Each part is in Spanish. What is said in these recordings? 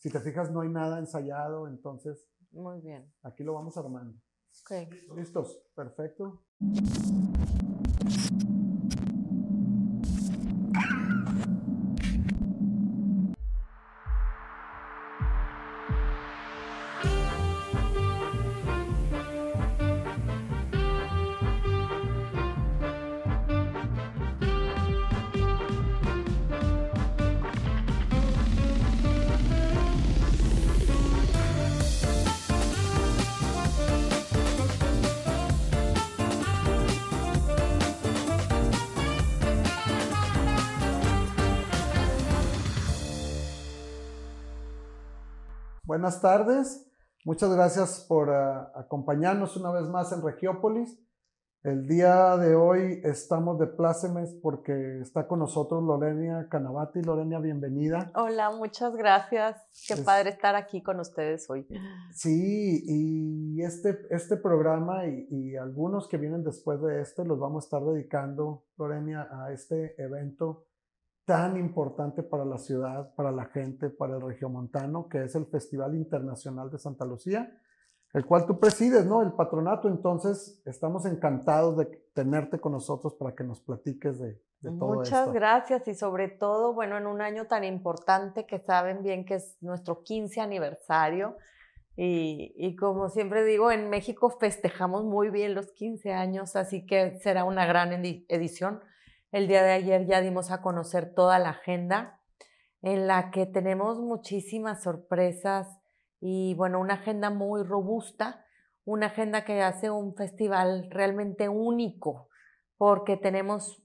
Si te fijas, no hay nada ensayado, entonces Muy bien. aquí lo vamos armando. Ok. ¿Listos? Perfecto. Buenas tardes. Muchas gracias por ah, acompañarnos una vez más en Regiópolis. El día de hoy estamos de plácemes porque está con nosotros Lorenia Canavati. Lorenia, bienvenida. Hola, muchas gracias. Qué Es- padre estar aquí con ustedes hoy. Sí, y este, este programa y, y algunos que vienen después de este los vamos a estar dedicando, Lorenia, a este evento tan importante para la ciudad, para la gente, para el regiomontano, que es el Festival Internacional de Santa Lucía, el cual tú presides, ¿no? El patronato. Entonces, estamos encantados de tenerte con nosotros para que nos platiques de, de todo Muchas esto. gracias y sobre todo, bueno, en un año tan importante que saben bien que es nuestro 15 aniversario. Y, y como siempre digo, en México festejamos muy bien los 15 años, así que será una gran edi- edición. El día de ayer ya dimos a conocer toda la agenda en la que tenemos muchísimas sorpresas y bueno, una agenda muy robusta, una agenda que hace un festival realmente único, porque tenemos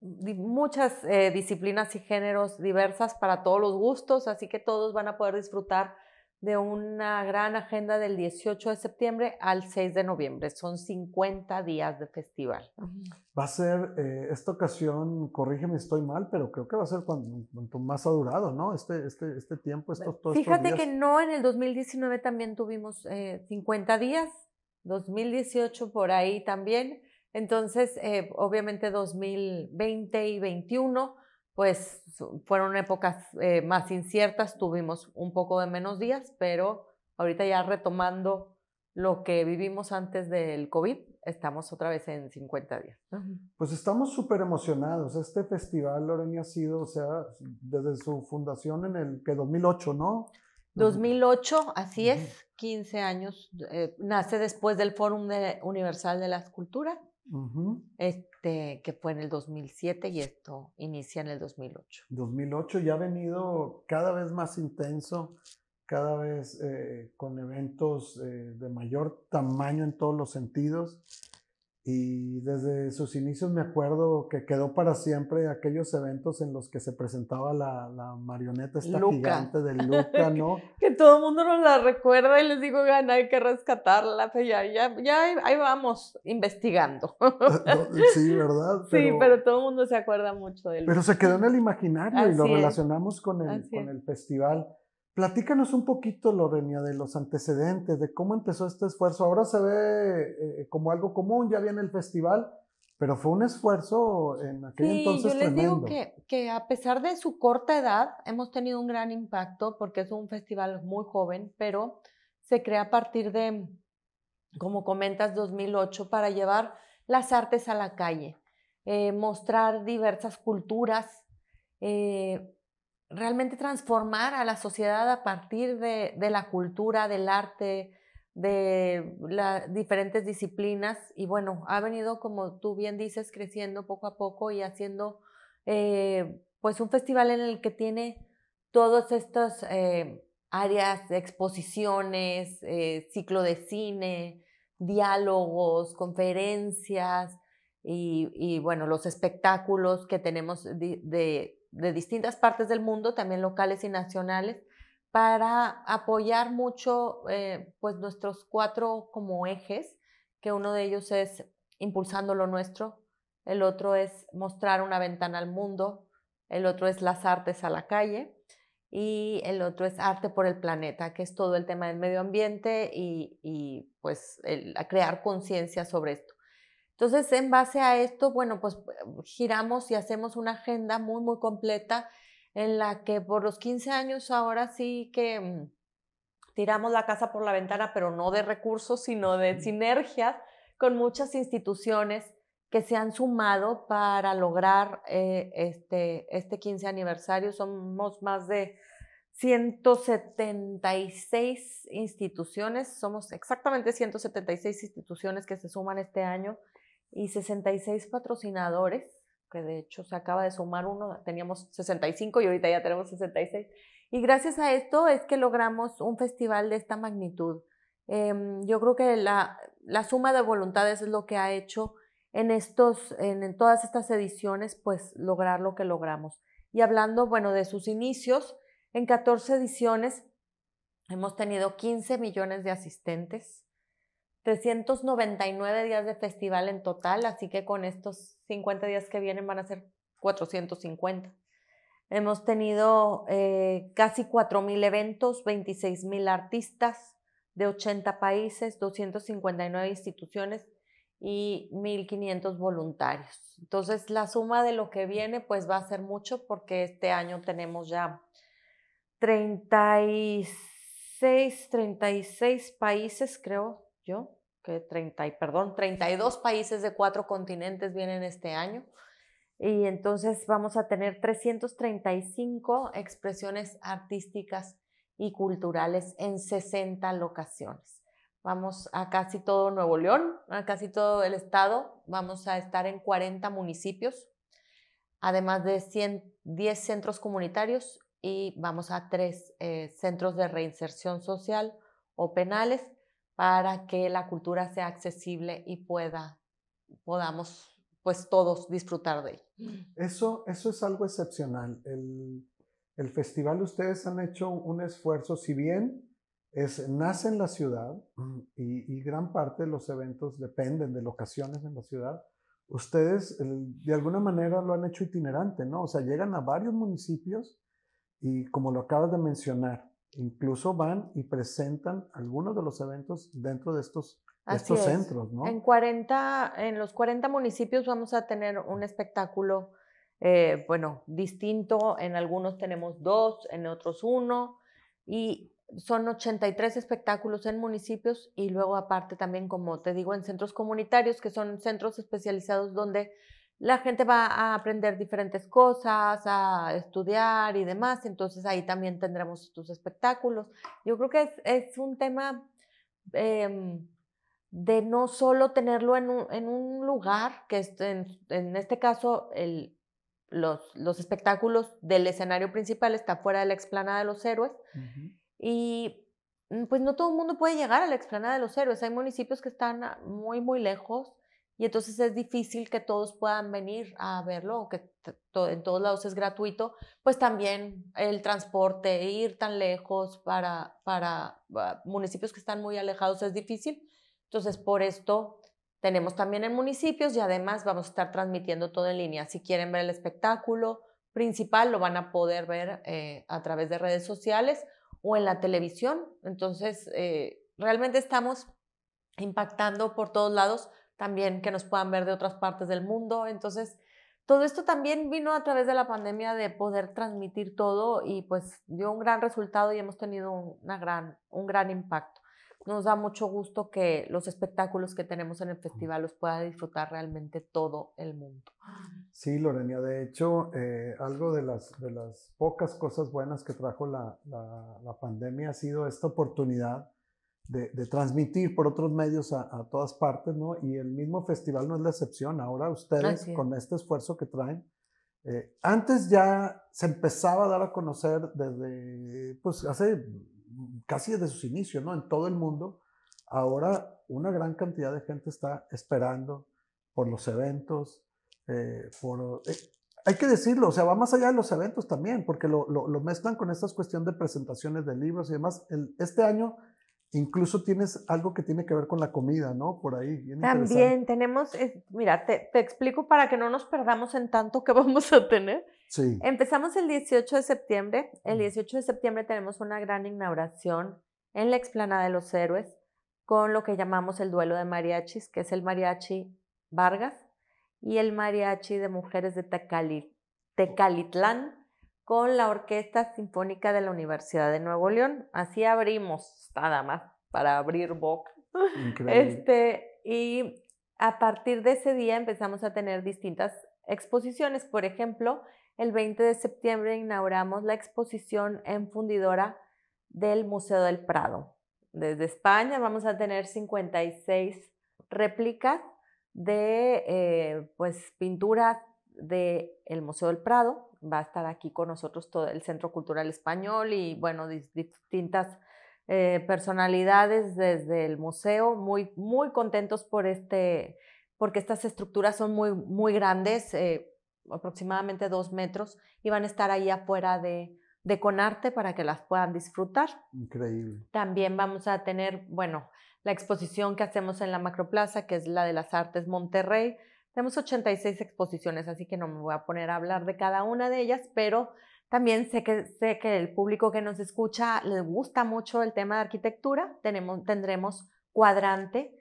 muchas eh, disciplinas y géneros diversas para todos los gustos, así que todos van a poder disfrutar de una gran agenda del 18 de septiembre al 6 de noviembre. Son 50 días de festival. Va a ser, eh, esta ocasión, corrígeme si estoy mal, pero creo que va a ser cuando, cuanto más ha durado, ¿no? Este, este, este tiempo, estos, todos estos Fíjate días. que no, en el 2019 también tuvimos eh, 50 días, 2018 por ahí también. Entonces, eh, obviamente 2020 y 21, pues fueron épocas eh, más inciertas, tuvimos un poco de menos días, pero ahorita ya retomando lo que vivimos antes del COVID, estamos otra vez en 50 días. Pues estamos súper emocionados. Este festival, Lorena, ha sido, o sea, desde su fundación en el que 2008, ¿no? 2008, así es, 15 años, eh, nace después del Fórum de- Universal de la Escultura, Ujú. este, que fue en el 2007 y esto inicia en el 2008. 2008 ya ha venido cada vez más intenso, cada vez eh, con eventos eh, de mayor tamaño en todos los sentidos. Y desde sus inicios me acuerdo que quedó para siempre aquellos eventos en los que se presentaba la, la marioneta esta Luca. gigante de Luca, ¿no? Que todo el mundo nos la recuerda y les digo, "Oigan, hay que rescatarla, pues ya, ya, ya ahí- ahí vamos investigando. sí, ¿verdad? sí, pero todo el mundo se acuerda mucho de Pero se quedó en el imaginario y lo es. relacionamos con el, Así con el festival. Platícanos un poquito, Lorenia, de los antecedentes, de cómo empezó este esfuerzo. Ahora se ve eh, como algo común, ya viene el festival, pero fue un esfuerzo en aquel Sí, entonces yo les tremendo. digo que, que a pesar de su corta edad, hemos tenido un gran impacto porque es un festival muy joven, pero se crea a partir de, como comentas, 2008 para llevar las artes a la calle, eh, mostrar diversas culturas, eh, realmente transformar a la sociedad a partir de, la cultura, del arte, de las diferentes disciplinas. Y bueno, ha venido, como tú bien dices, creciendo poco a poco y haciendo eh, pues un festival en el que tiene todas estas eh, áreas de exposiciones, eh, ciclo de cine, diálogos, conferencias y, bueno, los espectáculos que tenemos de, de distintas partes del mundo, también locales y nacionales, para apoyar mucho eh, pues nuestros cuatro como ejes, que uno de ellos es impulsando lo nuestro, el otro es mostrar una ventana al mundo, el otro es las artes a la calle y el otro es arte por el planeta, que es todo el tema del medio ambiente y, y pues crear conciencia sobre esto. Entonces, en base a esto, bueno, pues giramos y hacemos una agenda muy, muy completa en la que por los 15 años ahora sí que mm, tiramos la casa por la ventana, pero no de recursos, sino de sinergias con muchas instituciones que se han sumado para lograr eh, este, este 15 aniversario. Somos más de 176 instituciones, somos exactamente 176 instituciones que se suman este año y 66 patrocinadores, que de hecho se acaba de sumar uno, teníamos 65 y ahorita ya tenemos 66. Y gracias a esto es que logramos un festival de esta magnitud. Em, yo creo que la, la, suma de voluntades es lo que ha hecho en, estos, en, en, todas estas ediciones, pues lograr lo que logramos. Y hablando, bueno, de sus inicios, en 14 ediciones hemos tenido 15 millones de asistentes, 399 días de festival en total, así que con estos 50 días que vienen van a ser 450. Hemos tenido eh, casi 4.000 eventos, 26.000 artistas de 80 países, 259 instituciones y 1.500 voluntarios. Entonces, la suma de lo que viene pues va a ser mucho porque este año tenemos ya 36, 36 países, creo yo, que 30, perdón, 32 países de cuatro continentes vienen este año. Y entonces vamos a tener 335 expresiones artísticas y culturales en 60 locaciones. Vamos a casi todo Nuevo León, a casi todo el estado. Vamos a estar en 40 municipios, además de 10 centros comunitarios y vamos a tres eh, centros de reinserción social o penales para que la cultura sea accesible y pueda, podamos pues todos disfrutar de ella. Eso, eso es algo excepcional. El, el festival ustedes han hecho un esfuerzo, si bien es, nace en la ciudad y, y, gran parte de los eventos dependen de locaciones en la ciudad, ustedes de alguna manera lo han hecho itinerante, ¿no? O sea, llegan a varios municipios y como lo acabas de mencionar, incluso van y presentan algunos de los eventos dentro de estos, estos centros, ¿no? En, 40, en los 40 municipios vamos a tener un espectáculo, eh, bueno, distinto. En algunos tenemos dos, en otros uno. Y son 83 espectáculos en municipios y luego aparte también, como te digo, en centros comunitarios, que son centros especializados donde la gente va a aprender diferentes cosas, a estudiar y demás, entonces ahí también tendremos tus espectáculos. Yo creo que es, un tema em, de no solo tenerlo en un, lugar, que es en, este caso los, espectáculos del escenario principal está fuera de la explanada de los héroes, y mm, pues no todo el mundo puede llegar a la explanada de los héroes, hay municipios que están muy, muy lejos y entonces es difícil que todos puedan venir a verlo, que en todos lados es gratuito, pues también el transporte, ir tan lejos para, para ah, municipios que están muy alejados es difícil. Entonces, por esto tenemos también en municipios y además vamos a estar transmitiendo todo en línea. Si quieren ver el espectáculo principal, lo van a poder ver eh, a través de redes sociales o en la televisión. Entonces, eh, realmente estamos impactando por todos lados también que nos puedan ver de otras partes del mundo. Entonces, todo esto también vino a través de la pandemia de poder transmitir todo y pues dio un gran resultado y hemos tenido una gran, un gran impacto. Nos da mucho gusto que los espectáculos que tenemos en el festival los pueda disfrutar realmente todo el mundo. Sí, Lorenia, de hecho, eh, algo de las, de las pocas cosas buenas que trajo la, la pandemia ha sido esta oportunidad de, transmitir por otros medios a, todas partes, ¿no? Y el mismo festival no es la excepción. Ahora ustedes, con este esfuerzo que traen, eh, antes ya se empezaba a dar a conocer desde, pues hace casi desde sus inicios, ¿no? En todo el mundo. Ahora una gran cantidad de gente está esperando por los eventos, eh, por... Eh, hay que decirlo, o sea, va más allá de los eventos también, porque lo, lo, mezclan con estas cuestiones de presentaciones de libros y demás. El, este año Incluso tienes algo que tiene que ver con la comida, ¿no? Por ahí. También tenemos, mira, te, explico para que no nos perdamos en tanto que vamos a tener. Sí. Empezamos el 18 de septiembre. El 18 de septiembre tenemos una gran inauguración en la explanada de los héroes con lo que llamamos el duelo de mariachis, que es el mariachi Vargas y el mariachi de mujeres de Tecalitlán con la Orquesta Sinfónica de la Universidad de Nuevo León. Así abrimos, nada más, para abrir boca. Este, y a partir de ese día empezamos a tener distintas exposiciones. Por ejemplo, el 20 de septiembre inauguramos la exposición en fundidora del Museo del Prado. Desde España vamos a tener 56 réplicas de eh, pues, pinturas del Museo del Prado. Va a estar aquí con nosotros todo el Centro Cultural Español y, bueno, distintas eh, personalidades desde el museo, muy, muy contentos por este, porque estas estructuras son muy, muy grandes, eh, aproximadamente dos metros, y van a estar ahí afuera de, de Conarte para que las puedan disfrutar. Increíble. También vamos a tener, bueno, la exposición que hacemos en la Macroplaza, que es la de las Artes Monterrey. Tenemos 86 exposiciones, así que no me voy a poner a hablar de cada una de ellas, pero también sé que, sé que el público que nos escucha le gusta mucho el tema de arquitectura. Tenemos, tendremos cuadrante,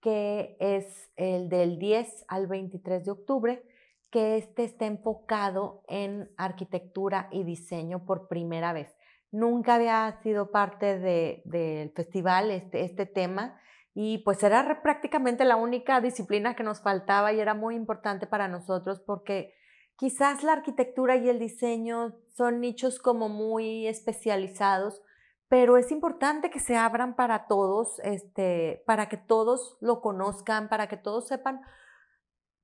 que es el del 10 al 23 de octubre que este esté enfocado en arquitectura y diseño por primera vez. Nunca había sido parte del festival este, este tema y pues era prácticamente la única disciplina que nos faltaba y era muy importante para nosotros porque quizás la arquitectura y el diseño son nichos como muy especializados, pero es importante que se abran para todos, este, para que todos lo conozcan, para que todos sepan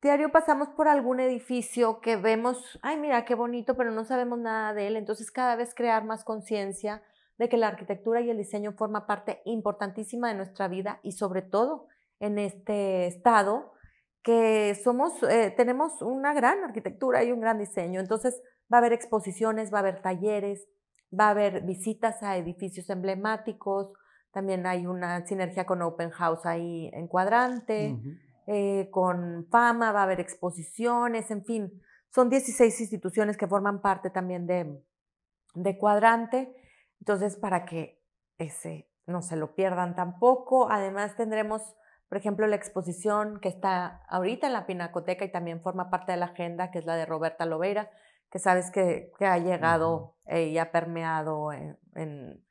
Diario pasamos por algún edificio que vemos, ay, mira qué bonito, pero no sabemos nada de él. Entonces, cada vez crear más conciencia de que la arquitectura y el diseño forma parte importantísima de nuestra vida y sobre todo en este estado que somos, eh, tenemos una gran arquitectura y un gran diseño. Entonces, va a haber exposiciones, va a haber talleres, va a haber visitas a edificios emblemáticos, también hay una sinergia con Open House ahí en cuadrante. Eh, con fama, va a haber exposiciones, en fin, son 16 instituciones que forman parte también de, de Cuadrante, entonces para que ese no se lo pierdan tampoco. Además tendremos, por ejemplo, la exposición que está ahorita en la Pinacoteca y también forma parte de la agenda, que es la de Roberta Lobeira, que sabes que, que ha llegado eh, y ha permeado en, en,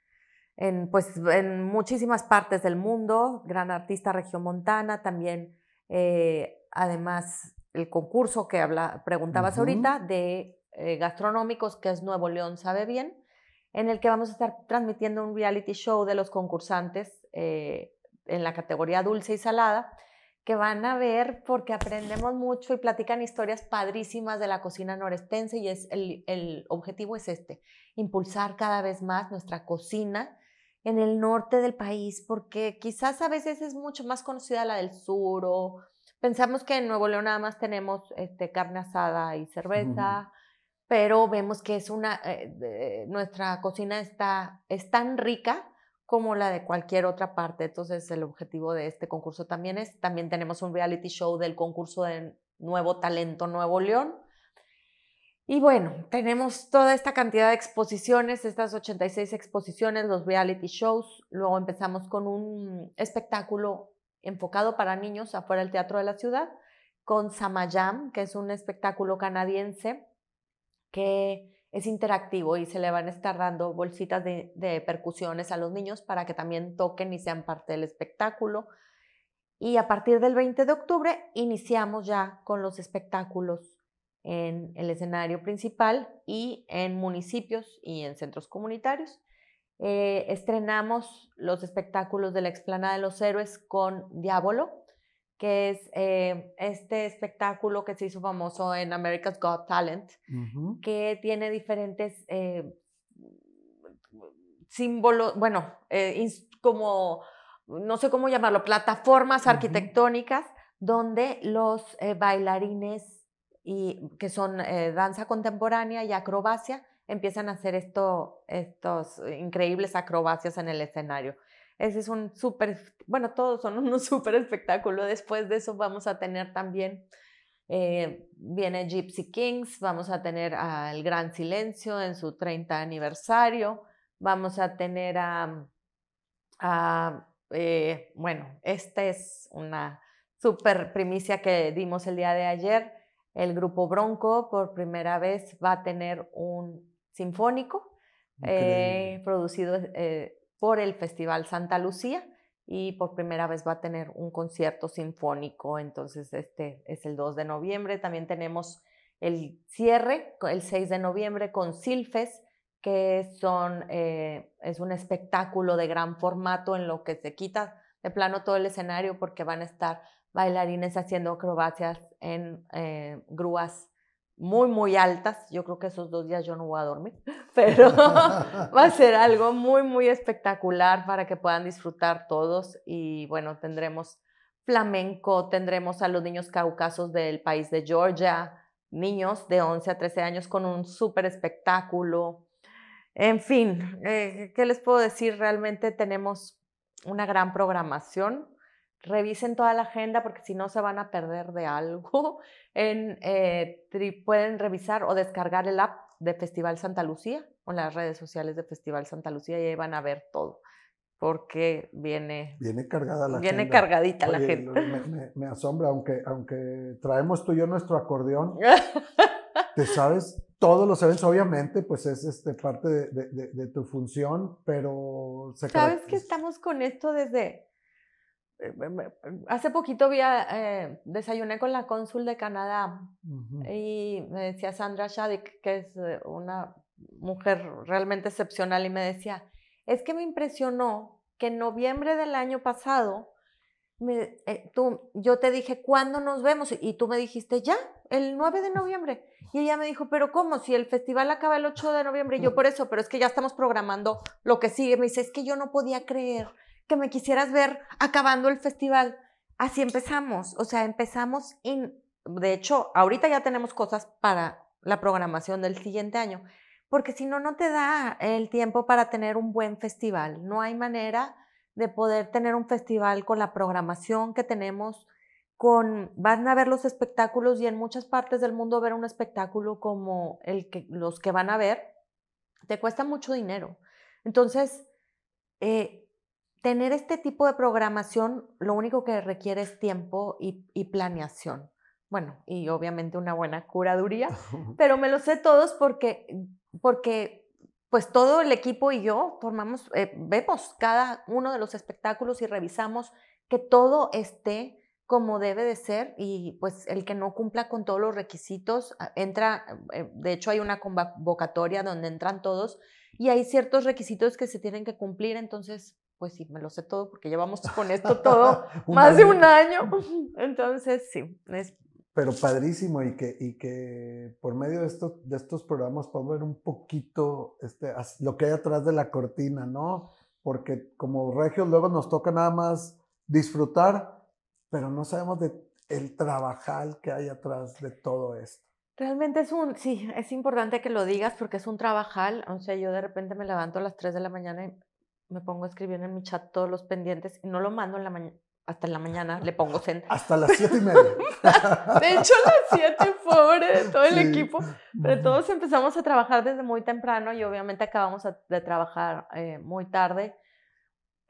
en, pues, en muchísimas partes del mundo, gran artista regiomontana, también eh, además, el concurso que habla, preguntabas ahorita de eh, gastronómicos, que es Nuevo León Sabe Bien, en el que vamos a estar transmitiendo un reality show de los concursantes eh, en la categoría dulce y salada, que van a ver porque aprendemos mucho y platican historias padrísimas de la cocina norestense y es el, el objetivo es este, impulsar cada vez más nuestra cocina en el norte del país, porque quizás a veces es mucho más conocida la del sur o pensamos que en Nuevo León nada más tenemos este, carne asada y cerveza, pero vemos que es una, eh, nuestra cocina está, es tan rica como la de cualquier otra parte. Entonces el objetivo de este concurso también es, también tenemos un reality show del concurso de Nuevo Talento Nuevo León, y bueno, tenemos toda esta cantidad de exposiciones, estas 86 exposiciones, los reality shows. Luego empezamos con un espectáculo enfocado para niños afuera del Teatro de la Ciudad, con Samayam, que es un espectáculo canadiense que es interactivo y se le van a estar dando bolsitas de, percusiones a los niños para que también toquen y sean parte del espectáculo. Y a partir del 20 de octubre iniciamos ya con los espectáculos en el escenario principal y en municipios y en centros comunitarios. Eh, estrenamos los espectáculos de la Explanada de los Héroes con Diablo, que es eh, este espectáculo que se hizo famoso en America's Got Talent, que tiene diferentes eh, símbolos, bueno, como, no sé cómo llamarlo, plataformas arquitectónicas donde los bailarines y que son eh, danza contemporánea y acrobacia, empiezan a hacer esto, estos increíbles acrobacias en el escenario. Ese es un súper, bueno, todos son un súper espectáculo. Después de eso vamos a tener también, eh, viene Gypsy Kings, vamos a tener al Gran Silencio en su 30 aniversario, vamos a tener a, a eh, bueno, esta es una súper primicia que dimos el día de ayer el grupo Bronco por primera vez va a tener un sinfónico, eh, producido eh, por el Festival Santa Lucía y por primera vez va a tener un concierto sinfónico, entonces este es el 2 de noviembre. También tenemos el cierre, el 6 de noviembre, con Silfes, que son, eh, es un espectáculo de gran formato en lo que se quita de plano todo el escenario porque van a estar bailarines haciendo acrobacias en eh, grúas muy, muy altas. Yo creo que esos dos días yo no voy a dormir, pero va a ser algo muy, muy espectacular para que puedan disfrutar todos. Y bueno, tendremos flamenco, tendremos a los niños caucasos del país de Georgia, niños de 11 a 13 años con un súper espectáculo. En fin, eh, ¿qué les puedo decir? Realmente tenemos una gran programación. Revisen toda la agenda porque si no se van a perder de algo. En, eh, pueden revisar o descargar el app de Festival Santa Lucía o las redes sociales de Festival Santa Lucía y ahí van a ver todo porque viene... Viene cargada la Viene cargadita la gente. Me, me, asombra, aunque, aunque traemos tú y yo nuestro acordeón, te sabes todos los eventos, obviamente, pues es este, parte de, de, tu función, pero... Sabes que estamos con esto desde... Eh, hace poquito vi eh, desayuné con la cónsul de Canadá y me decía Sandra Shadik, que es eh, una mujer realmente excepcional, y me decía, es que me impresionó que en noviembre del año pasado, me, tú, yo te dije, ¿cuándo nos vemos? Y tú me dijiste, ya, el 9 de noviembre. Y ella me dijo, pero ¿cómo? Si el festival acaba el 8 de noviembre, y yo por eso, pero es que ya estamos programando lo que sigue. Me dice, es que yo no podía creer que me quisieras ver acabando el festival. Así empezamos, o sea, empezamos, y de hecho, ahorita ya tenemos cosas para la programación del siguiente año, porque si no, no te da el tiempo para tener un buen festival. No hay manera de poder tener un festival con la programación que tenemos con, van a ver los espectáculos y en muchas partes del mundo ver un espectáculo como el que, los que van a ver, te cuesta mucho dinero. Entonces, eh, tener este tipo de programación lo único que requiere es tiempo y, y, planeación. Bueno, y obviamente una buena curaduría, pero me lo sé todos porque, porque pues todo el equipo y yo formamos, eh, vemos cada uno de los espectáculos y revisamos que todo esté como debe de ser y pues el que no cumpla con todos los requisitos ah, entra, eh, de hecho hay una convocatoria donde entran todos y hay ciertos requisitos que se tienen que cumplir, entonces pues sí, me lo sé todo porque llevamos con esto todo más de un año, entonces sí. Es... Pero padrísimo y que, y que por medio de, esto, de estos programas podemos ver un poquito este, lo que hay atrás de la cortina, ¿no? Porque como regios luego nos toca nada más disfrutar, pero no sabemos de el trabajar que hay atrás de todo esto. Realmente es un, sí, es importante que lo digas porque es un trabajal. O sea, yo de repente me levanto a las 3 de la mañana y me pongo a escribir en mi chat todos los pendientes y no lo mando en la mañana. Hasta en la mañana le pongo send. Hasta las siete y media. de hecho, a las 7, pobre, todo el equipo. Pero todos empezamos a trabajar desde muy temprano y obviamente acabamos de trabajar eh, muy tarde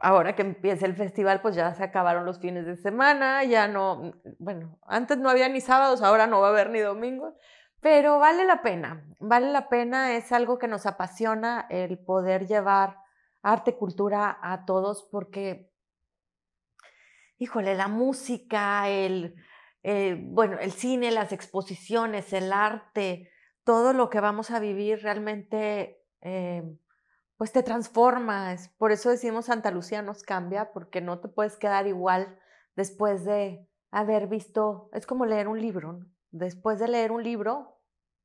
ahora que empieza el festival, pues ya se acabaron los fines de semana, ya no, bueno, antes no había ni sábados, ahora no va a haber ni domingos, pero vale la pena, vale la pena, es algo que nos apasiona el poder llevar arte, cultura a todos, porque, híjole, la música, el, eh, bueno, el cine, las exposiciones, el arte, todo lo que vamos a vivir realmente... Eh, pues te transformas. Por eso decimos Santa Lucía nos cambia, porque no te puedes quedar igual después de haber visto, es como leer un libro. Después de leer un libro,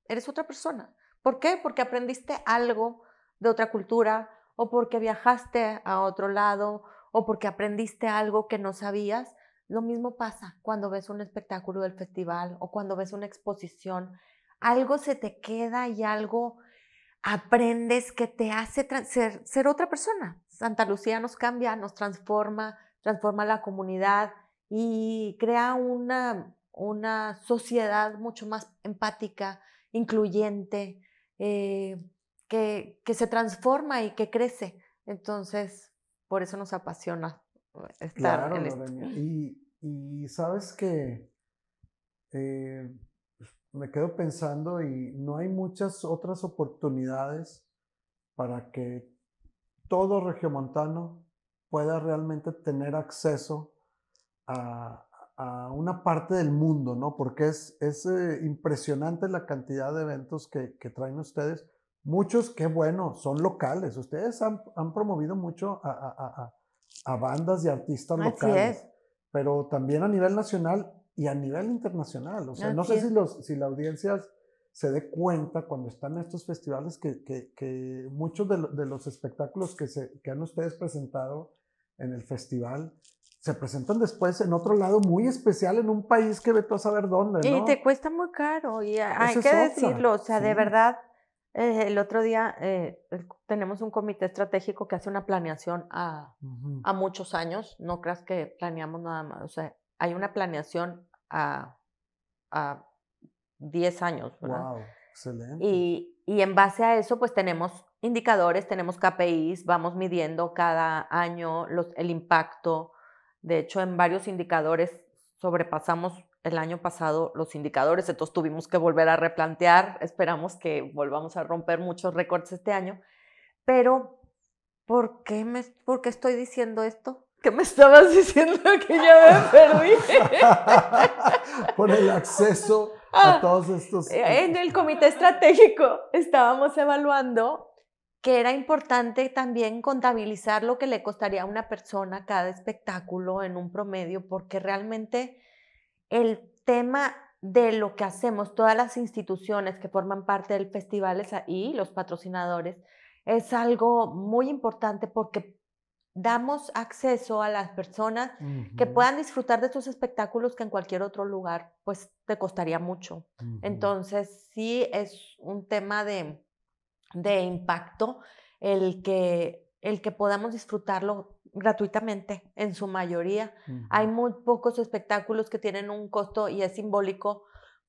eres otra persona. ¿Por qué? Porque aprendiste algo de otra cultura o porque viajaste a otro lado o porque aprendiste algo que no sabías. Lo mismo pasa cuando ves un espectáculo del festival o cuando ves una exposición. Algo se te queda y algo aprendes que te hace ser, otra persona. Santa Lucía nos cambia, nos transforma, transforma la comunidad y crea una, una sociedad mucho más empática, incluyente, eh, que, que, se transforma y que crece. Entonces, por eso nos apasiona estar en esto. Y, y, sabes que eh, me quedo pensando y no hay muchas otras oportunidades para que todo regiomontano pueda realmente tener acceso a, una parte del mundo, ¿no? Porque es, es eh, impresionante la cantidad de eventos que, traen ustedes. Muchos, qué bueno, son locales. Ustedes han, promovido mucho a, bandas y artistas locales. Pero también a nivel nacional y a nivel internacional. O sea, no sé si, los, si la audiencia se dé cuenta cuando están en estos festivales que, que, muchos de, de, los espectáculos que, se, que han ustedes presentado en el festival se presentan después en otro lado muy especial en un país que ve tú a saber dónde. ¿no? Y te cuesta muy caro, y hay que decirlo, o sea, de verdad, eh, el otro día eh, tenemos un comité estratégico que hace una planeación a, a muchos años, no creas que planeamos nada más, o sea, hay una planeación a, a 10 años. Wow, excelente. Y, y en base a eso, pues tenemos indicadores, tenemos KPIs, vamos midiendo cada año los, el impacto. De hecho, en varios indicadores sobrepasamos el año pasado los indicadores, entonces tuvimos que volver a replantear. Esperamos que volvamos a romper muchos récords este año. Pero, ¿por qué, me, ¿por qué estoy diciendo esto? ¿Qué me estabas diciendo que ya me perdí? Por el acceso a ah, todos estos. En el comité estratégico estábamos evaluando que era importante también contabilizar lo que le costaría a una persona cada espectáculo en un promedio, porque realmente el tema de lo que hacemos, todas las instituciones que forman parte del festival y los patrocinadores, es algo muy importante porque damos acceso a las personas que puedan disfrutar de estos espectáculos que en cualquier otro lugar pues te costaría mucho. Entonces sí es un tema de, de impacto el que, el que podamos disfrutarlo gratuitamente en su mayoría. Hay muy pocos espectáculos que tienen un costo y es simbólico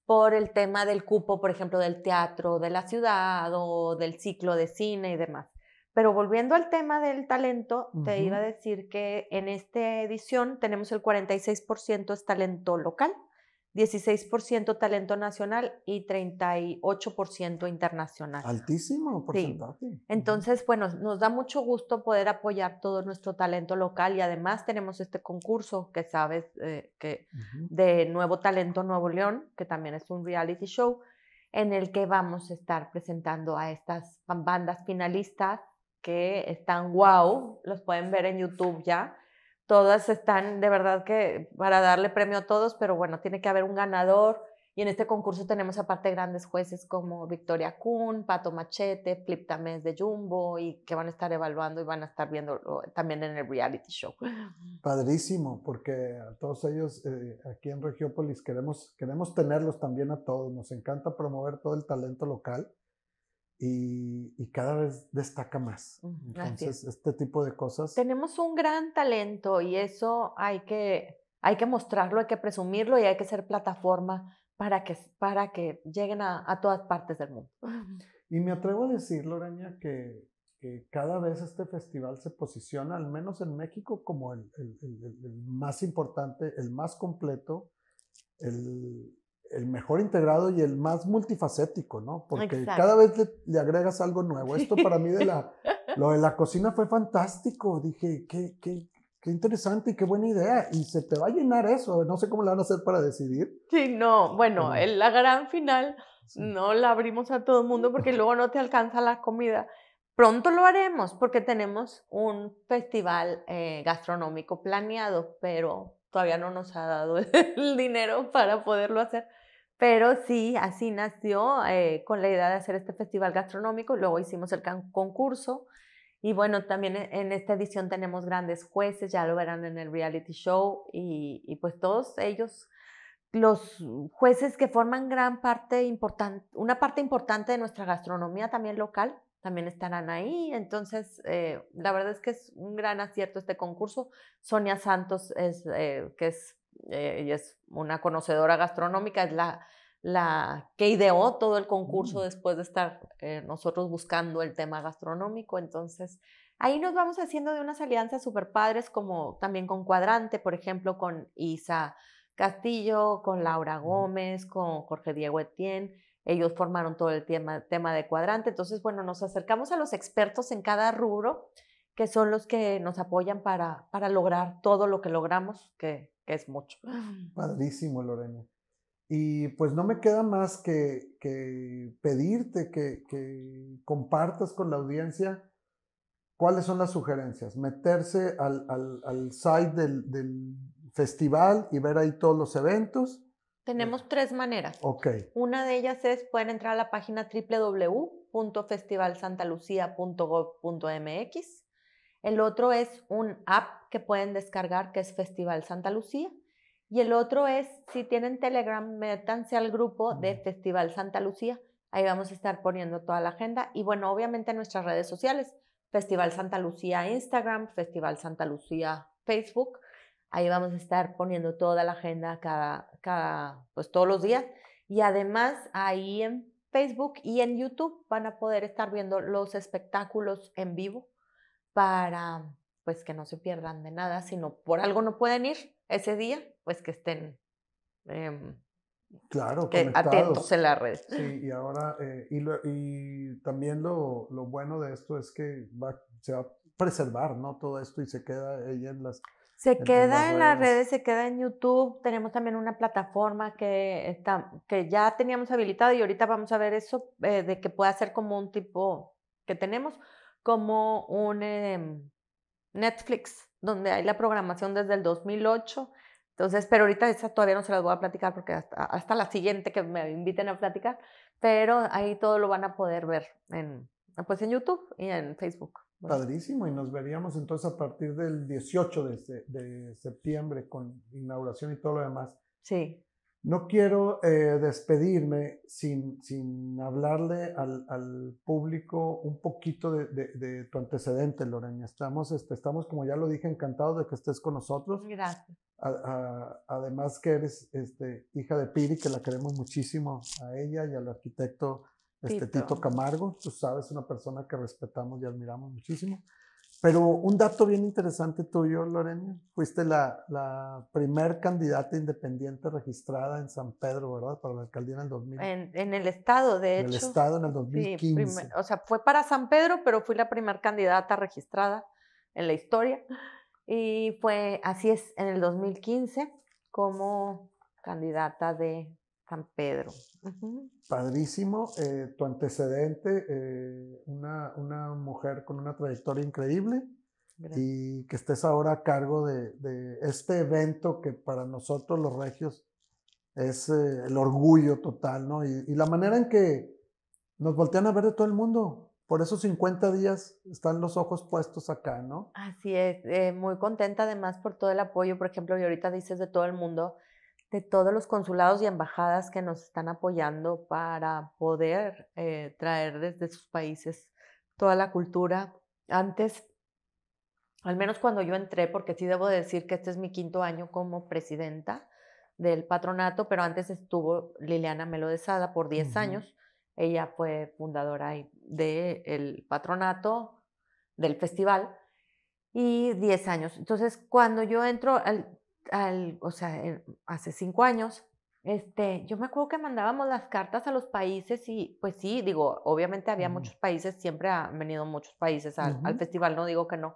por el tema del cupo, por ejemplo, del teatro de la ciudad o del ciclo de cine y demás. Pero volviendo al tema del talento, te iba a decir que en esta edición tenemos el 46% es talento local, 16% talento nacional y 38% internacional. Altísimo porcentaje. Entonces, bueno, nos da mucho gusto poder apoyar todo nuestro talento local y además tenemos este concurso que sabes eh, que de Nuevo Talento Nuevo León, que también es un reality show en el que vamos a estar presentando a estas bandas finalistas que están wow, los pueden ver en YouTube ya. Todas están de verdad que para darle premio a todos, pero bueno, tiene que haber un ganador. Y en este concurso tenemos aparte grandes jueces como Victoria Kuhn, Pato Machete, Flip Tamés de Jumbo y que van a estar evaluando y van a estar viendo también en el reality show. Padrísimo, porque a todos ellos eh, aquí en Regiópolis queremos, queremos tenerlos también a todos. Nos encanta promover todo el talento local y, cada vez destaca más. Entonces, este tipo de cosas. Tenemos un gran talento y eso hay que, hay que mostrarlo, hay que presumirlo y hay que ser plataforma para que, para que lleguen a, todas partes del mundo. Y me atrevo a decir, Lorena, que, que cada vez este festival se posiciona, al menos en México, como el, el, el más importante, el más completo, el, el mejor integrado y el más multifacético, ¿no? Porque cada vez le, agregas algo nuevo. Esto para mí de la, lo de la cocina fue fantástico. Dije, qué, qué, qué interesante y qué buena idea. Y se te va a llenar eso. No sé cómo lo van a hacer para decidir. Sí, no. Bueno, en la gran final no la abrimos a todo el mundo porque luego no te alcanza la comida. Pronto lo haremos porque tenemos un festival eh, gastronómico planeado, pero todavía no nos ha dado el dinero para poderlo hacer. Pero sí, así nació eh, con la idea de hacer este festival gastronómico. Luego hicimos el concurso. Y bueno, también e, en esta edición tenemos grandes jueces, ya lo verán en el reality show. Y, pues todos ellos, los jueces que forman gran parte importante, una parte importante de nuestra gastronomía también local, también estarán ahí. Entonces, eh, la verdad es que es un gran acierto este concurso. Sonia Santos, es, eh, que es, eh, es una conocedora gastronómica, es la, la que ideó todo el concurso mm. después de estar nosotros buscando el tema gastronómico. Entonces, ahí nos vamos haciendo de unas alianzas súper padres, como también con Cuadrante, por ejemplo, con ISA Castillo, con Laura Gómez, con Jorge Diego Etienne. Ellos formaron todo el tema, tema de cuadrante. Entonces, bueno, nos acercamos a los expertos en cada rubro, que son los que nos apoyan para, para lograr todo lo que logramos, que, que es mucho. Padrísimo, Lorena. Y pues no me queda más que, que pedirte que, que, compartas con la audiencia cuáles son las sugerencias. Meterse al, al, al site del, del, festival y ver ahí todos los eventos. Tenemos tres maneras. Ok. Una de ellas es, pueden entrar a la página www.festivalsantalucia.gov.mx. El otro es un app que pueden descargar que es Festival Santa Lucía. Y el otro es, si tienen Telegram, métanse al grupo de Festival Santa Lucía. Ahí vamos a estar poniendo toda la agenda. Y bueno, obviamente en nuestras redes sociales, Festival Santa Lucía Instagram, Festival Santa Lucía Facebook. Ahí vamos a estar poniendo toda la agenda cada, cada, pues todos los días. Y además ahí en Facebook y en YouTube van a poder estar viendo los espectáculos en vivo para pues que no se pierdan de nada, sino por algo no pueden ir ese día, pues que estén eh, claro, que atentos en la red. Sí, y ahora, eh, y, lo, y, también lo, lo, bueno de esto es que va, se va a preservar, ¿no? Todo esto y se queda ahí en las... Se queda en las redes, se queda en YouTube. Tenemos también una plataforma que, está, que ya teníamos habilitada y ahorita vamos a ver eso, eh, de que pueda ser como un tipo que tenemos, como un... Eh, Netflix, donde hay la programación desde el 2008. Entonces, pero ahorita esa todavía no se las voy a platicar porque hasta, hasta la siguiente que me inviten a platicar, pero ahí todo lo van a poder ver en, pues en YouTube y en Facebook. Padrísimo, y nos veríamos entonces a partir del 18 de, de septiembre con inauguración y todo lo demás. Sí. No quiero eh, despedirme sin, sin hablarle al, al, público un poquito de, de, de, tu antecedente, Lorena. Estamos, este, estamos, como ya lo dije, encantados de que estés con nosotros. Gracias. A, a, además que eres este, hija de Piri, que la queremos muchísimo a ella y al arquitecto este, Tito. Tito Camargo. Tú sabes, una persona que respetamos y admiramos muchísimo. Pero un dato bien interesante tuyo, Lorena, fuiste la, la primer candidata independiente registrada en San Pedro, ¿verdad? Para la alcaldía en el 2000. En, en el estado, de en hecho. En el estado en el 2015. Sí, primer, o sea, fue para San Pedro, pero fui la primera candidata registrada en la historia. Y fue, así es, en el 2015 como candidata de San Pedro. Uh -huh. Padrísimo. Eh, tu antecedente, eh, una, una, mujer con una trayectoria increíble Gracias. y que estés ahora a cargo de, de, este evento que para nosotros los regios es eh, el orgullo total, ¿no? Y, y, la manera en que nos voltean a ver de todo el mundo. Por esos 50 días están los ojos puestos acá, ¿no? Así es, muy contenta además por todo el apoyo, por ejemplo, y ahorita dices de todo el mundo de todos los consulados y embajadas que nos están apoyando para poder eh, traer desde sus países toda la cultura. Antes, al menos cuando yo entré, porque sí debo decir que este es mi quinto año como presidenta del patronato, pero antes estuvo Liliana Melo de Sada por 10 uh -huh. años. Ella fue fundadora del el patronato del festival y 10 años. Entonces, cuando yo entro al, al, o sea, hace cinco años, este, yo me acuerdo que mandábamos las cartas a los países y pues sí, digo, obviamente había uh -huh. muchos países, siempre han venido muchos países al, uh -huh. al, festival, no digo que no,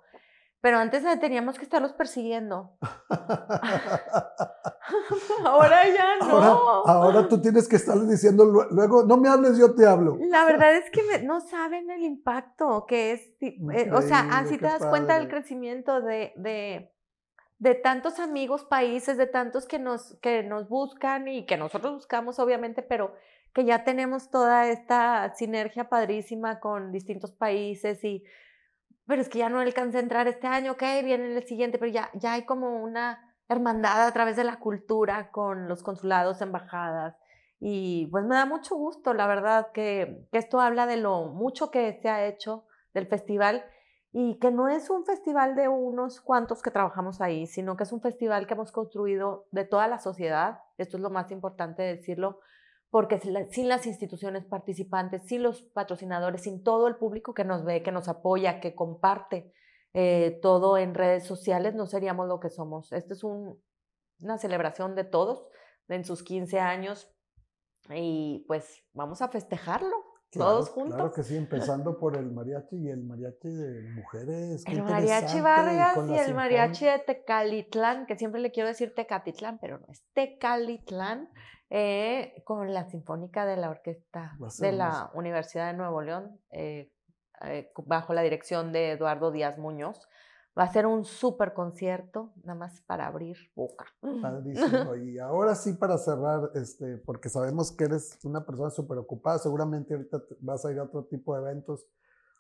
pero antes teníamos que estarlos persiguiendo. ahora ya no. Ahora, ahora, tú tienes que estarles diciendo luego, no me hables, yo te hablo. La verdad es que me, no saben el impacto que es, eh, o sea, así te das padre. cuenta del crecimiento de, de de tantos amigos, países, de tantos que nos, que nos buscan y que nosotros buscamos, obviamente, pero que ya tenemos toda esta sinergia padrísima con distintos países y, pero es que ya no alcancé a entrar este año, ok, viene el siguiente, pero ya, ya hay como una hermandad a través de la cultura con los consulados, embajadas. Y pues me da mucho gusto, la verdad, que, que esto habla de lo mucho que se ha hecho del festival y que no es un festival de unos cuantos que trabajamos ahí, sino que es un festival que hemos construido de toda la sociedad, esto es lo más importante decirlo, porque sin las instituciones participantes, sin los patrocinadores, sin todo el público que nos ve, que nos apoya, que comparte eh, todo en redes sociales, no seríamos lo que somos. Este es un una celebración de todos en sus 15 años y pues vamos a festejarlo todos juntos. Claro que sí, empezando por el mariachi y el mariachi de mujeres. El mariachi Vargas y, el mariachi de Tecalitlán, que siempre le quiero decir Tecatitlán, pero no es Tecalitlán, eh, con la Sinfónica de la Orquesta de la Universidad de Nuevo León, eh, eh, bajo la dirección de Eduardo Díaz Muñoz. Va a ser un súper concierto, nada más para abrir boca. Padrísimo. Y ahora sí, para cerrar, este, porque sabemos que eres una persona súper ocupada, seguramente ahorita vas a ir a otro tipo de eventos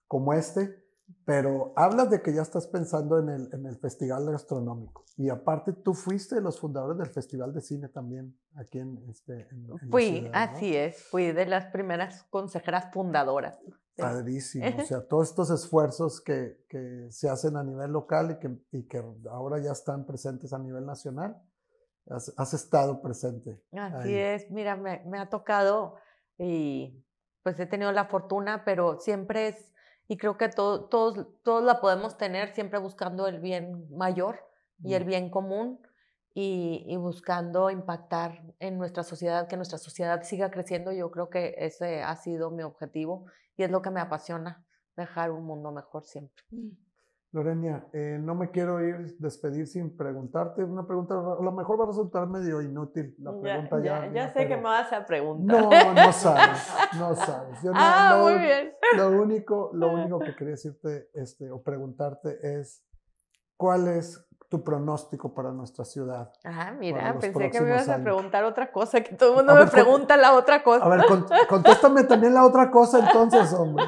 como este, pero hablas de que ya estás pensando en el, en el Festival Gastronómico. Y aparte, tú fuiste de los fundadores del Festival de Cine también, aquí en, este, Fui, así es, fui de las primeras consejeras fundadoras. Padrísimo. O sea, todos estos esfuerzos que, se hacen a nivel local y que, ahora ya están presentes a nivel nacional, has, estado presente. Así es, mira, me, ha tocado y pues he tenido la fortuna, pero siempre es, y creo que todos, todos la podemos tener, siempre buscando el bien mayor y el bien común. Y, y, buscando impactar en nuestra sociedad, que nuestra sociedad siga creciendo. Yo creo que ese ha sido mi objetivo y es lo que me apasiona, dejar un mundo mejor siempre. Mm. Lorenia, eh, no me quiero ir, despedir sin preguntarte. Una pregunta, a lo mejor va a resultar medio inútil la pregunta ya. Ya, ya sé que me vas a preguntar. No, no sabes, no sabes. ah, muy bien. Lo único, lo único que quería decirte este, o preguntarte es, ¿cuál es tu pronóstico para nuestra ciudad. Ah, mira, pensé que me ibas a preguntar otra cosa, que todo el mundo me pregunta la otra cosa. A ver, contéstame también la otra cosa entonces, hombre.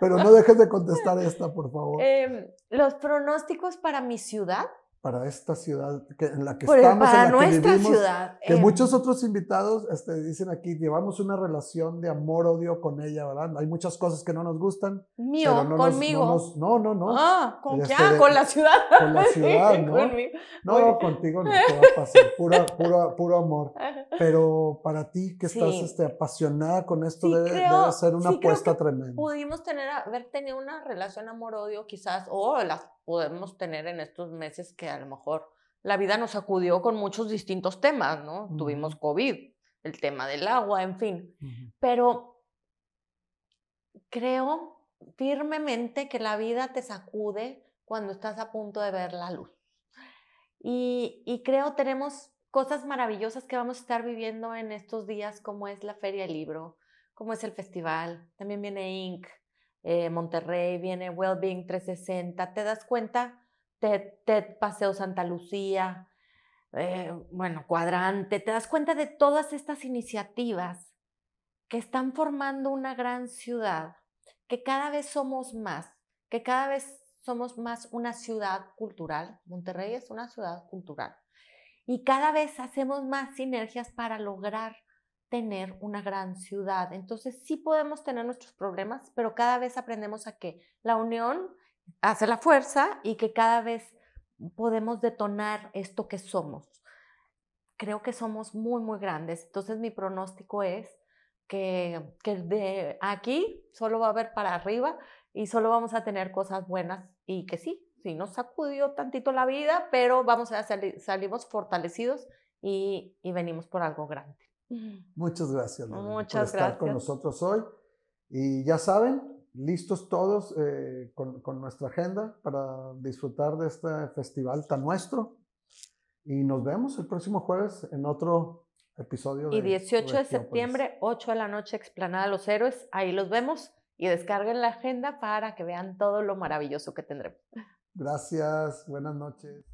Pero no dejes de contestar esta, por favor. Em, los pronósticos para mi ciudad para esta ciudad que, en la que estamos, para en la nuestra que vivimos, ciudad. Que muchos otros invitados este, dicen aquí, llevamos una relación de amor-odio con ella, ¿verdad? Hay muchas cosas que no nos gustan. Mío, conmigo. no, no, no, Ah, ¿con este, quién? con la ciudad. Con la ciudad, ¿no? No, contigo no te va a pasar, puro, puro, puro amor. Pero para ti, que estás este, apasionada con esto, debe, debe, ser una apuesta tremenda. Pudimos tener, haber tenido una relación amor-odio quizás, o las podemos tener en estos meses que a lo mejor la vida nos acudió con muchos distintos temas, ¿no? Tuvimos COVID, el tema del agua, en fin. Pero creo firmemente que la vida te sacude cuando estás a punto de ver la luz. Y, y creo tenemos cosas maravillosas que vamos a estar viviendo en estos días, como es la Feria del Libro, como es el festival, también viene Inc., eh, Monterrey, viene Wellbeing 360, te das cuenta, TED, Paseo Santa Lucía, eh, bueno, Cuadrante, te das cuenta de todas estas iniciativas que están formando una gran ciudad, que cada vez somos más, que cada vez somos más una ciudad cultural. Monterrey es una ciudad cultural. Y cada vez hacemos más sinergias para lograr tener una gran ciudad. Entonces sí podemos tener nuestros problemas, pero cada vez aprendemos a que la unión hace la fuerza y que cada vez podemos detonar esto que somos. Creo que somos muy, muy grandes. Entonces mi pronóstico es que, que de aquí solo va a haber para arriba y solo vamos a tener cosas buenas y que sí, sí nos sacudió tantito la vida, pero vamos a salir, salimos fortalecidos y, y venimos por algo grande. Muchas gracias, Muchas por estar con nosotros hoy. Y ya saben, listos todos eh, con, con, nuestra agenda para disfrutar de este festival tan nuestro. Y nos vemos el próximo jueves en otro episodio. Y 18 de, septiembre, 8 de la noche, Explanada Los Héroes. Ahí los vemos y descarguen la agenda para que vean todo lo maravilloso que tendremos. Gracias, buenas noches.